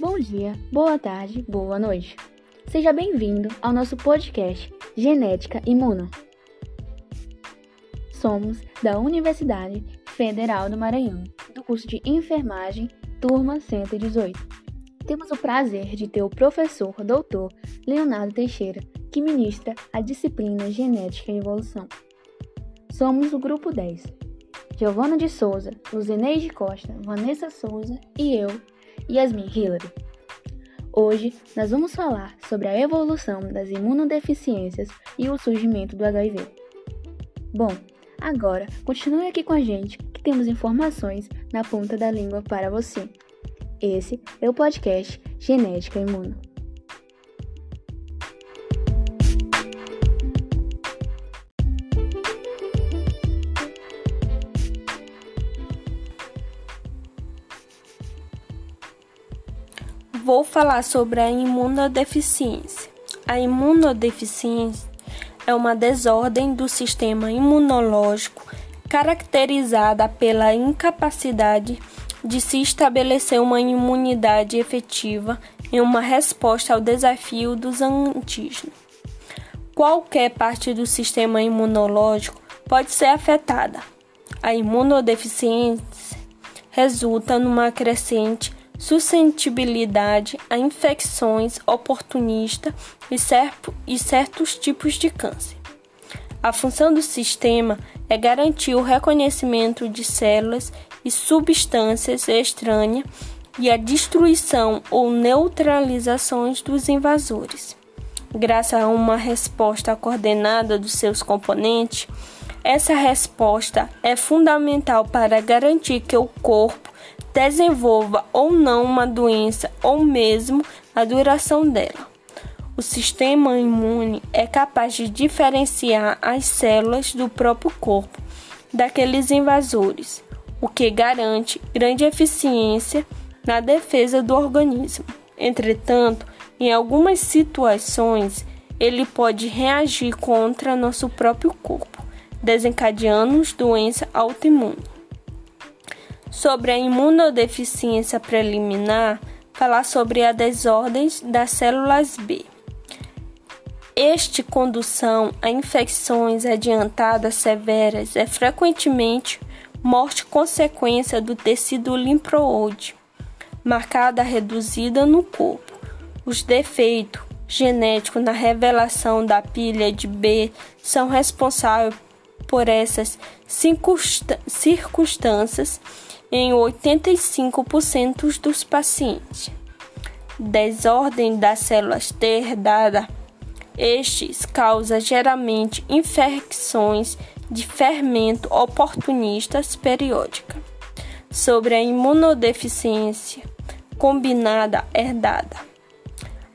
Bom dia, boa tarde, boa noite. Seja bem-vindo ao nosso podcast Genética Imuno. Somos da Universidade Federal do Maranhão, do curso de Enfermagem, turma 118. Temos o prazer de ter o professor doutor Leonardo Teixeira, que ministra a disciplina Genética e Evolução. Somos o grupo 10. Giovana de Souza, Luzeneide Costa, Vanessa Souza e eu, Yasmin Hillary. Hoje nós vamos falar sobre a evolução das imunodeficiências e o surgimento do HIV. Bom, agora continue aqui com a gente que temos informações na ponta da língua para você. Esse é o podcast Genética Imuno. Vou falar sobre a imunodeficiência. A imunodeficiência é uma desordem do sistema imunológico caracterizada pela incapacidade de se estabelecer uma imunidade efetiva em uma resposta ao desafio dos antígenos. Qualquer parte do sistema imunológico pode ser afetada. A imunodeficiência resulta numa crescente suscetibilidade a infecções oportunistas e certos tipos de câncer. A função do sistema é garantir o reconhecimento de células e substâncias estranhas e a destruição ou neutralização dos invasores. Graças a uma resposta coordenada dos seus componentes, essa resposta é fundamental para garantir que o corpo desenvolva ou não uma doença ou mesmo a duração dela. O sistema imune é capaz de diferenciar as células do próprio corpo daqueles invasores, o que garante grande eficiência na defesa do organismo. Entretanto, em algumas situações, ele pode reagir contra nosso próprio corpo, desencadeando doença autoimune. Sobre a imunodeficiência preliminar, falar sobre a desordens das células B. Este condução a infecções adiantadas severas é frequentemente morte consequência do tecido linfóide, marcada reduzida no corpo. Os defeitos genéticos na revelação da pilha de B são responsáveis por essas circunstâncias em 85% dos pacientes. Desordem das células T herdada estes causam geralmente infecções de fermento oportunistas periódica. Sobre a imunodeficiência combinada herdada.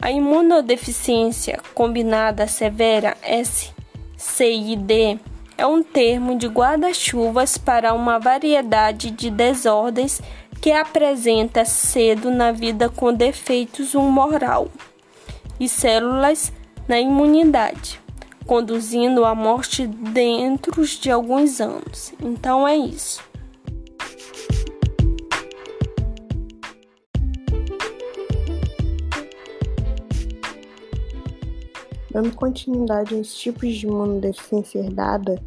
A imunodeficiência combinada severa SCID é um termo de guarda-chuvas para uma variedade de desordens que apresenta cedo na vida com defeitos humoral e células na imunidade, conduzindo à morte dentro de alguns anos. Então é isso. Dando continuidade aos tipos de imunodeficiência herdada,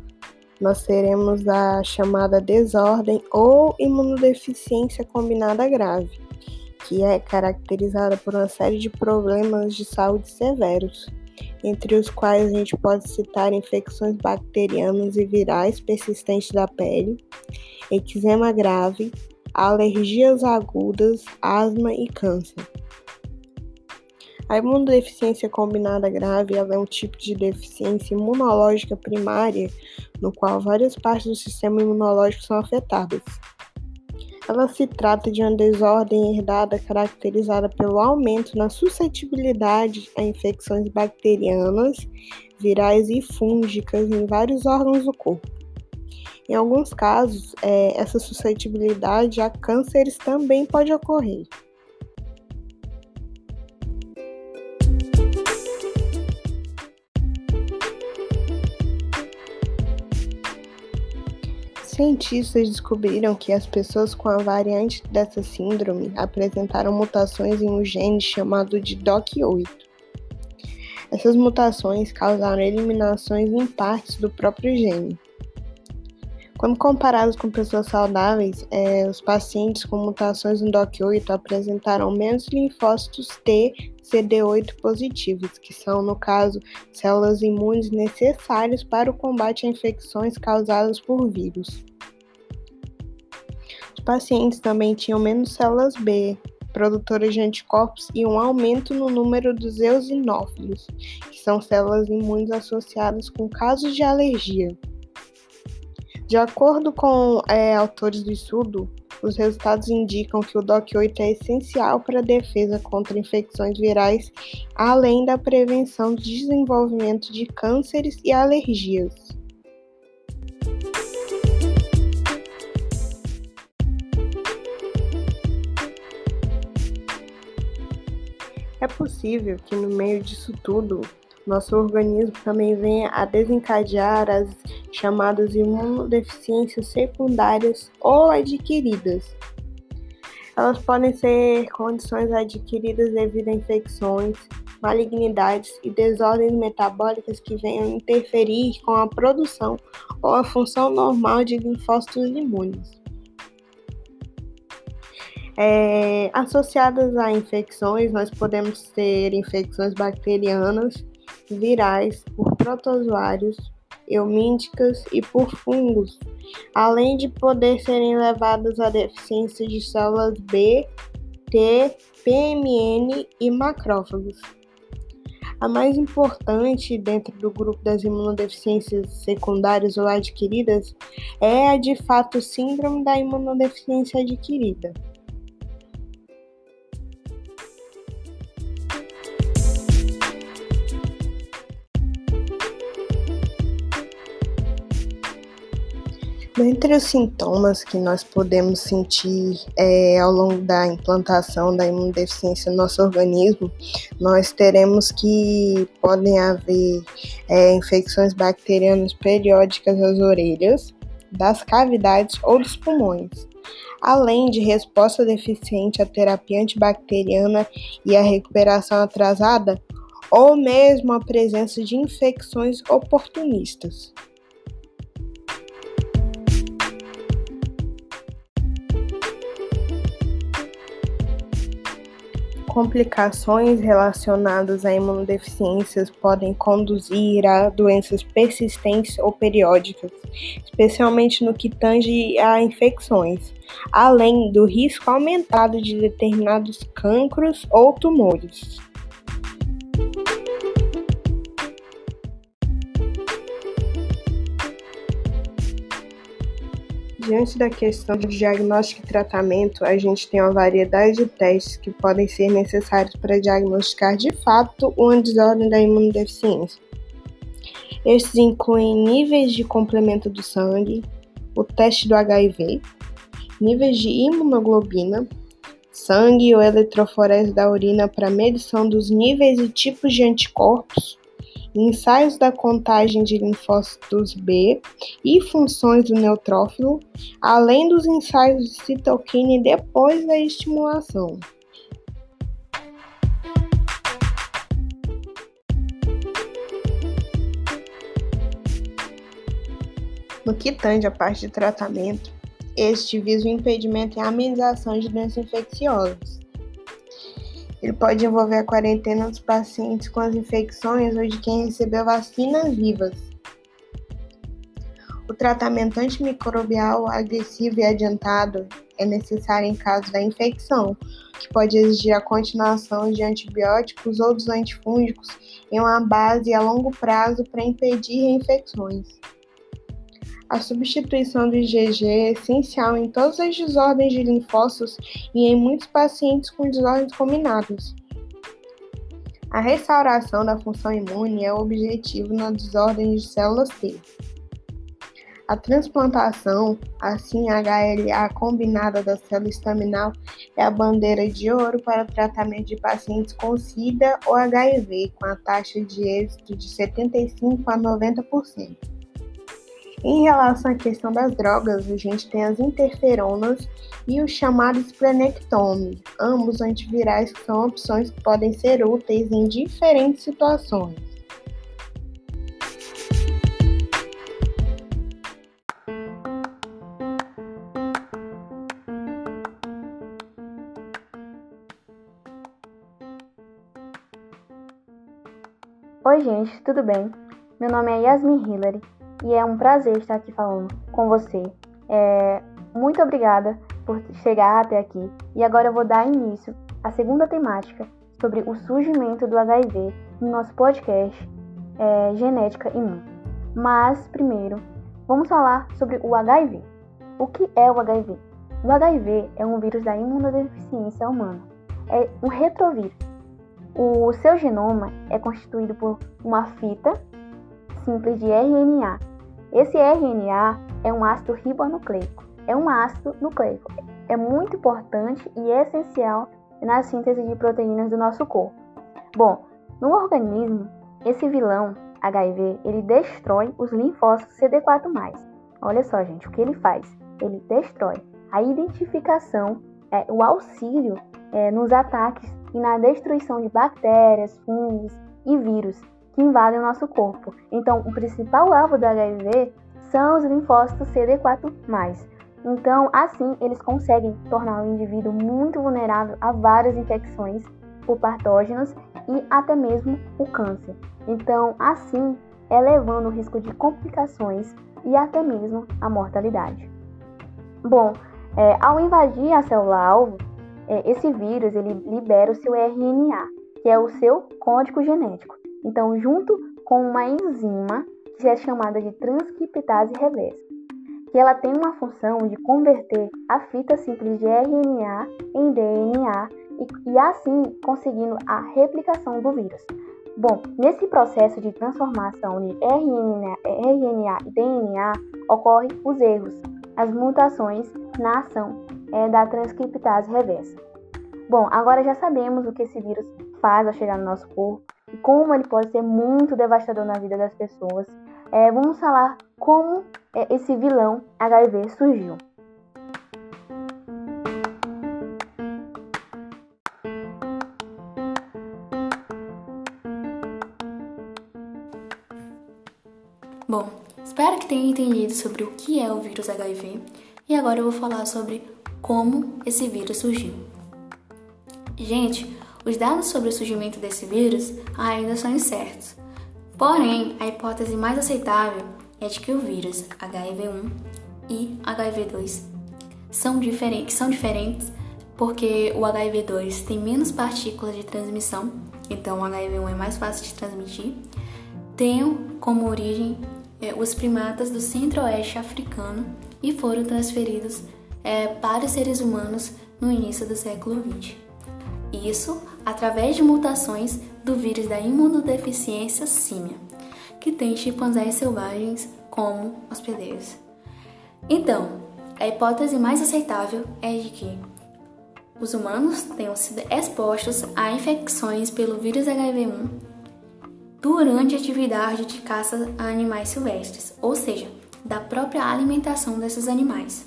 nós teremos a chamada desordem ou imunodeficiência combinada grave, que é caracterizada por uma série de problemas de saúde severos, entre os quais a gente pode citar infecções bacterianas e virais persistentes da pele, eczema grave, alergias agudas, asma e câncer. A imunodeficiência combinada grave é um tipo de deficiência imunológica primária no qual várias partes do sistema imunológico são afetadas. Ela se trata de uma desordem herdada caracterizada pelo aumento na suscetibilidade a infecções bacterianas, virais e fúngicas em vários órgãos do corpo. Em alguns casos, é, essa suscetibilidade a cânceres também pode ocorrer. Cientistas descobriram que as pessoas com a variante dessa síndrome apresentaram mutações em um gene chamado de DOC8. Essas mutações causaram eliminações em partes do próprio gene. Quando comparados com pessoas saudáveis, é, os pacientes com mutações no DOC8 apresentaram menos linfócitos T CD8 positivos, que são, no caso, células imunes necessárias para o combate a infecções causadas por vírus. Os pacientes também tinham menos células B, produtoras de anticorpos, e um aumento no número dos eosinófilos, que são células imunes associadas com casos de alergia. De acordo com é, autores do estudo, os resultados indicam que o DOC8 é essencial para a defesa contra infecções virais, além da prevenção do desenvolvimento de cânceres e alergias. É possível que no meio disso tudo nosso organismo também venha a desencadear as chamadas imunodeficiências secundárias ou adquiridas. Elas podem ser condições adquiridas devido a infecções, malignidades e desordens metabólicas que venham interferir com a produção ou a função normal de linfócitos imunes. É, associadas a infecções, nós podemos ter infecções bacterianas, virais, por protozoários, eumínticas e por fungos, além de poder serem levadas a deficiência de células B, T, PMN e macrófagos. A mais importante dentro do grupo das imunodeficiências secundárias ou adquiridas é a de fato síndrome da imunodeficiência adquirida. Dentre os sintomas que nós podemos sentir é, ao longo da implantação da imunodeficiência no nosso organismo, nós teremos que podem haver é, infecções bacterianas periódicas das orelhas, das cavidades ou dos pulmões, além de resposta deficiente à terapia antibacteriana e a recuperação atrasada, ou mesmo a presença de infecções oportunistas. Complicações relacionadas a imunodeficiências podem conduzir a doenças persistentes ou periódicas, especialmente no que tange a infecções, além do risco aumentado de determinados cancros ou tumores. Diante da questão de diagnóstico e tratamento, a gente tem uma variedade de testes que podem ser necessários para diagnosticar de fato uma desordem da imunodeficiência. Estes incluem níveis de complemento do sangue, o teste do HIV, níveis de imunoglobina, sangue ou eletroforese da urina para medição dos níveis e tipos de anticorpos, ensaios da contagem de linfócitos B e funções do neutrófilo, além dos ensaios de citoquina depois da estimulação. No que tange a parte de tratamento, este visa o impedimento e amenização de doenças infecciosas ele pode envolver a quarentena dos pacientes com as infecções ou de quem recebeu vacinas vivas. O tratamento antimicrobial agressivo e adiantado é necessário em caso da infecção, que pode exigir a continuação de antibióticos ou dos antifúngicos em uma base a longo prazo para impedir reinfecções. A substituição do IgG é essencial em todas as desordens de linfócitos e em muitos pacientes com desordens combinadas. A restauração da função imune é o objetivo na desordem de células T. A transplantação, assim HLA combinada da célula estaminal, é a bandeira de ouro para o tratamento de pacientes com SIDA ou HIV, com a taxa de êxito de 75 a 90%. Em relação à questão das drogas, a gente tem as interferonas e os chamados prenectomes, ambos antivirais que são opções que podem ser úteis em diferentes situações. Oi, gente, tudo bem? Meu nome é Yasmin Hillary e é um prazer estar aqui falando com você. É, muito obrigada por chegar até aqui e agora eu vou dar início à segunda temática sobre o surgimento do HIV no nosso podcast é, Genética Imune. Mas primeiro, vamos falar sobre o HIV. O que é o HIV? O HIV é um vírus da imunodeficiência humana. É um retrovírus. O seu genoma é constituído por uma fita simples de RNA. Esse RNA é um ácido ribonucleico. É um ácido nucleico. É muito importante e essencial na síntese de proteínas do nosso corpo. Bom, no organismo, esse vilão HIV, ele destrói os linfócitos CD4+. Olha só, gente, o que ele faz? Ele destrói a identificação, é, o auxílio é, nos ataques e na destruição de bactérias, fungos e vírus que invadem o nosso corpo. Então, o principal alvo do HIV são os linfócitos CD4+. Então, assim, eles conseguem tornar o indivíduo muito vulnerável a várias infecções por patógenos e até mesmo o câncer. Então, assim, elevando o risco de complicações e até mesmo a mortalidade. Bom, é, ao invadir a célula-alvo, é, esse vírus ele libera o seu RNA, que é o seu código genético. Então, junto com uma enzima que é chamada de transcriptase reversa, que ela tem uma função de converter a fita simples de RNA em DNA e, e assim conseguindo a replicação do vírus. Bom, nesse processo de transformação de RNA, RNA e DNA ocorrem os erros, as mutações na ação é, da transcriptase reversa. Bom, agora já sabemos o que esse vírus faz ao chegar no nosso corpo e como ele pode ser muito devastador na vida das pessoas. É, vamos falar como é, esse vilão HIV surgiu. Bom, espero que tenha entendido sobre o que é o vírus HIV e agora eu vou falar sobre como esse vírus surgiu. Gente, os dados sobre o surgimento desse vírus ainda são incertos. Porém, a hipótese mais aceitável é de que o vírus HIV1 e HIV2 são diferentes, são diferentes porque o HIV2 tem menos partículas de transmissão, então o HIV1 é mais fácil de transmitir. Tem como origem é, os primatas do centro-oeste africano e foram transferidos é, para os seres humanos no início do século XX. Isso através de mutações do vírus da imunodeficiência símia, que tem chimpanzés selvagens como hospedeiros. Então, a hipótese mais aceitável é de que os humanos tenham sido expostos a infecções pelo vírus HIV1 durante a atividade de caça a animais silvestres, ou seja, da própria alimentação desses animais.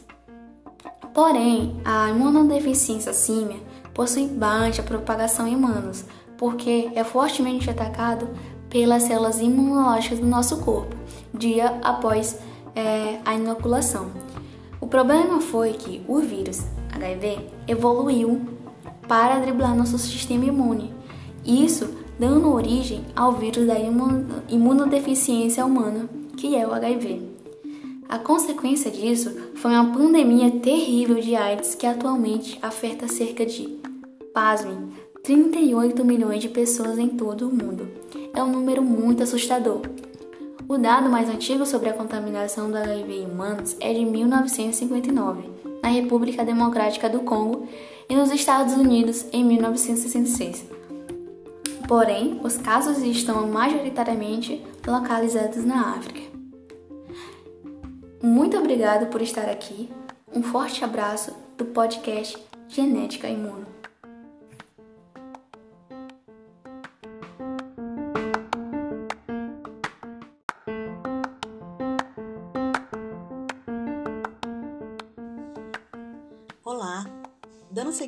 Porém, a imunodeficiência símia possui baixa propagação em humanos, porque é fortemente atacado pelas células imunológicas do nosso corpo, dia após é, a inoculação. O problema foi que o vírus HIV evoluiu para driblar nosso sistema imune, isso dando origem ao vírus da imunodeficiência humana, que é o HIV. A consequência disso foi uma pandemia terrível de AIDS que atualmente afeta cerca de, pasmem, 38 milhões de pessoas em todo o mundo. É um número muito assustador. O dado mais antigo sobre a contaminação do HIV em humanos é de 1959, na República Democrática do Congo e nos Estados Unidos em 1966. Porém, os casos estão majoritariamente localizados na África. Muito obrigado por estar aqui. Um forte abraço do podcast Genética Imuno.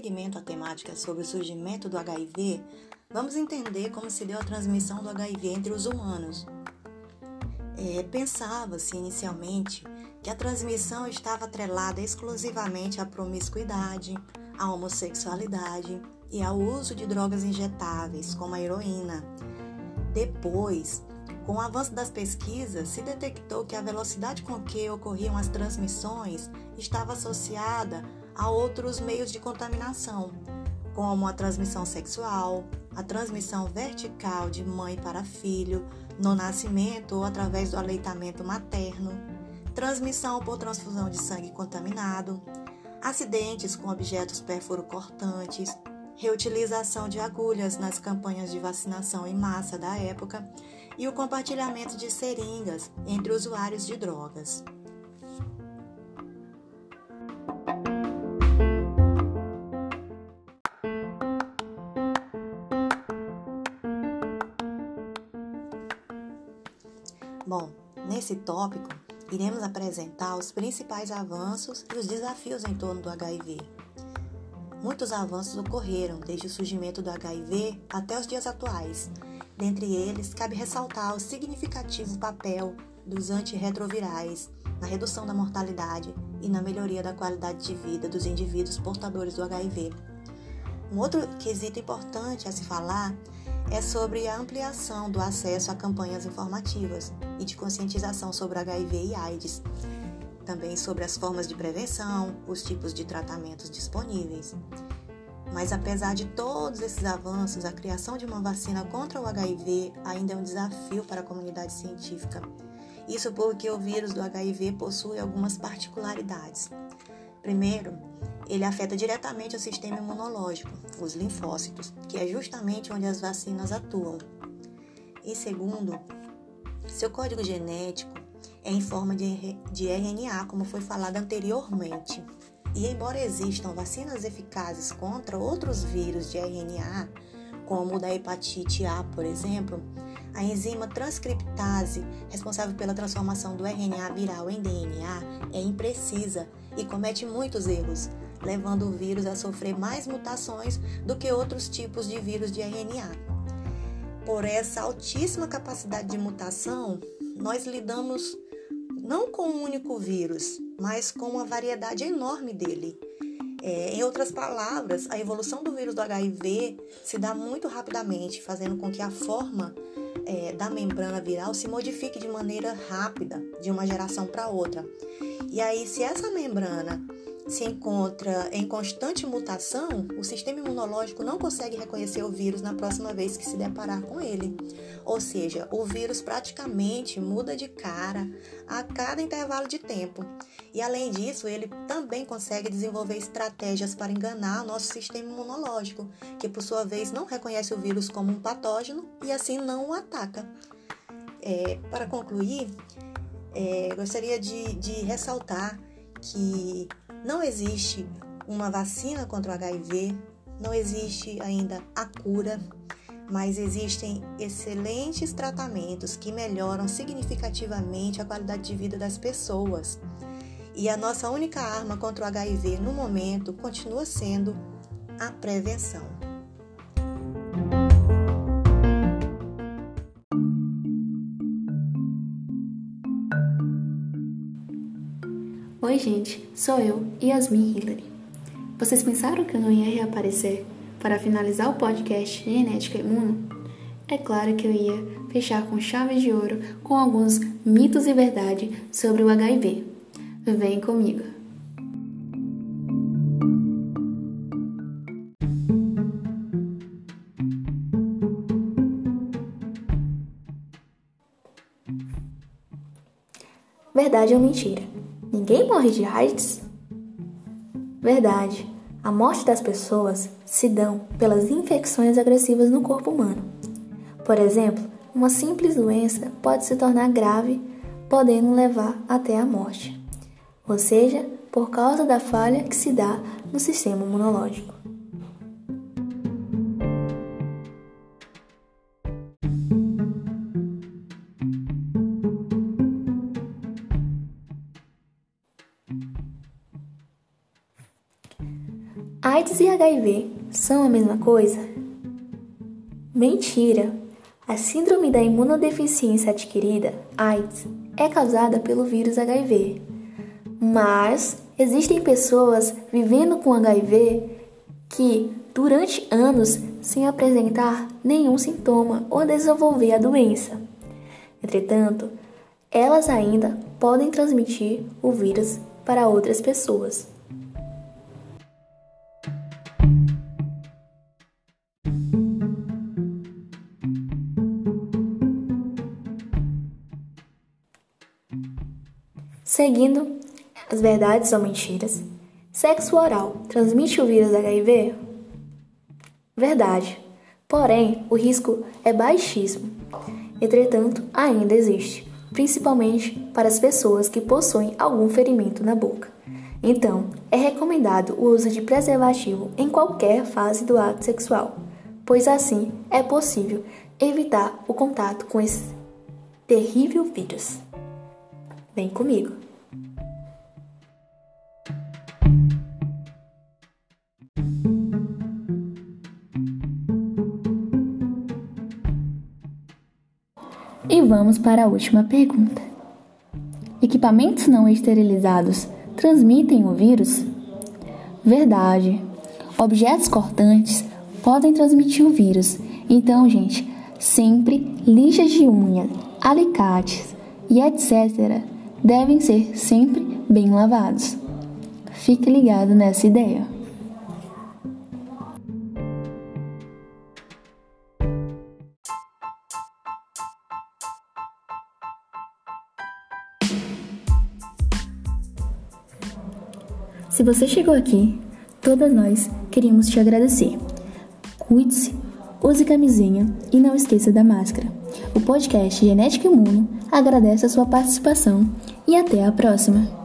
Dando seguimento à temática sobre o surgimento do HIV, vamos entender como se deu a transmissão do HIV entre os humanos. É, Pensava-se inicialmente que a transmissão estava atrelada exclusivamente à promiscuidade, à homossexualidade e ao uso de drogas injetáveis, como a heroína. Depois, com o avanço das pesquisas, se detectou que a velocidade com que ocorriam as transmissões estava associada a outros meios de contaminação, como a transmissão sexual, a transmissão vertical de mãe para filho, no nascimento ou através do aleitamento materno, transmissão por transfusão de sangue contaminado, acidentes com objetos perfuro-cortantes, reutilização de agulhas nas campanhas de vacinação em massa da época e o compartilhamento de seringas entre usuários de drogas. Bom, nesse tópico, iremos apresentar os principais avanços e os desafios em torno do HIV. Muitos avanços ocorreram desde o surgimento do HIV até os dias atuais. Dentre eles, cabe ressaltar o significativo papel dos antirretrovirais na redução da mortalidade e na melhoria da qualidade de vida dos indivíduos portadores do HIV. Um outro quesito importante a se falar é sobre a ampliação do acesso a campanhas informativas e de conscientização sobre HIV e AIDS, também sobre as formas de prevenção, os tipos de tratamentos disponíveis. Mas apesar de todos esses avanços, a criação de uma vacina contra o HIV ainda é um desafio para a comunidade científica. Isso porque o vírus do HIV possui algumas particularidades. Primeiro, ele afeta diretamente o sistema imunológico, os linfócitos, que é justamente onde as vacinas atuam. E segundo, seu código genético é em forma de, de RNA, como foi falado anteriormente. E embora existam vacinas eficazes contra outros vírus de RNA, como o da hepatite A, por exemplo, a enzima transcriptase, responsável pela transformação do RNA viral em DNA, é imprecisa e comete muitos erros, levando o vírus a sofrer mais mutações do que outros tipos de vírus de RNA. Por essa altíssima capacidade de mutação, nós lidamos não com um único vírus, mas com uma variedade enorme dele. É, em outras palavras, a evolução do vírus do HIV se dá muito rapidamente, fazendo com que a forma é, da membrana viral se modifique de maneira rápida, de uma geração para outra. E aí, se essa membrana se encontra em constante mutação, o sistema imunológico não consegue reconhecer o vírus na próxima vez que se deparar com ele. Ou seja, o vírus praticamente muda de cara a cada intervalo de tempo. E além disso, ele também consegue desenvolver estratégias para enganar nosso sistema imunológico, que por sua vez não reconhece o vírus como um patógeno e assim não o ataca. É, para concluir, é, gostaria de, de ressaltar que não existe uma vacina contra o HIV, não existe ainda a cura, mas existem excelentes tratamentos que melhoram significativamente a qualidade de vida das pessoas. E a nossa única arma contra o HIV no momento continua sendo a prevenção. Oi, gente, sou eu, Yasmin Hillary. Vocês pensaram que eu não ia reaparecer para finalizar o podcast Genética Imuno? É claro que eu ia fechar com chave de ouro com alguns mitos e verdade sobre o HIV. Vem comigo! Verdade ou mentira? Ninguém morre de AIDS? Verdade. A morte das pessoas se dão pelas infecções agressivas no corpo humano. Por exemplo, uma simples doença pode se tornar grave, podendo levar até a morte. Ou seja, por causa da falha que se dá no sistema imunológico. AIDS e HIV são a mesma coisa? Mentira! A síndrome da imunodeficiência adquirida, AIDS, é causada pelo vírus HIV. Mas existem pessoas vivendo com HIV que, durante anos, sem apresentar nenhum sintoma ou desenvolver a doença. Entretanto, elas ainda podem transmitir o vírus para outras pessoas. Seguindo as verdades ou mentiras, sexo oral transmite o vírus HIV? Verdade. Porém, o risco é baixíssimo. Entretanto, ainda existe, principalmente para as pessoas que possuem algum ferimento na boca. Então, é recomendado o uso de preservativo em qualquer fase do ato sexual, pois assim é possível evitar o contato com esse terrível vírus. Vem comigo! E vamos para a última pergunta. Equipamentos não esterilizados transmitem o vírus? Verdade. Objetos cortantes podem transmitir o vírus. Então, gente, sempre lixas de unha, alicates e etc. devem ser sempre bem lavados. Fique ligado nessa ideia. Se você chegou aqui, todas nós queríamos te agradecer. Cuide-se, use camisinha e não esqueça da máscara. O podcast Genética Imuno agradece a sua participação e até a próxima!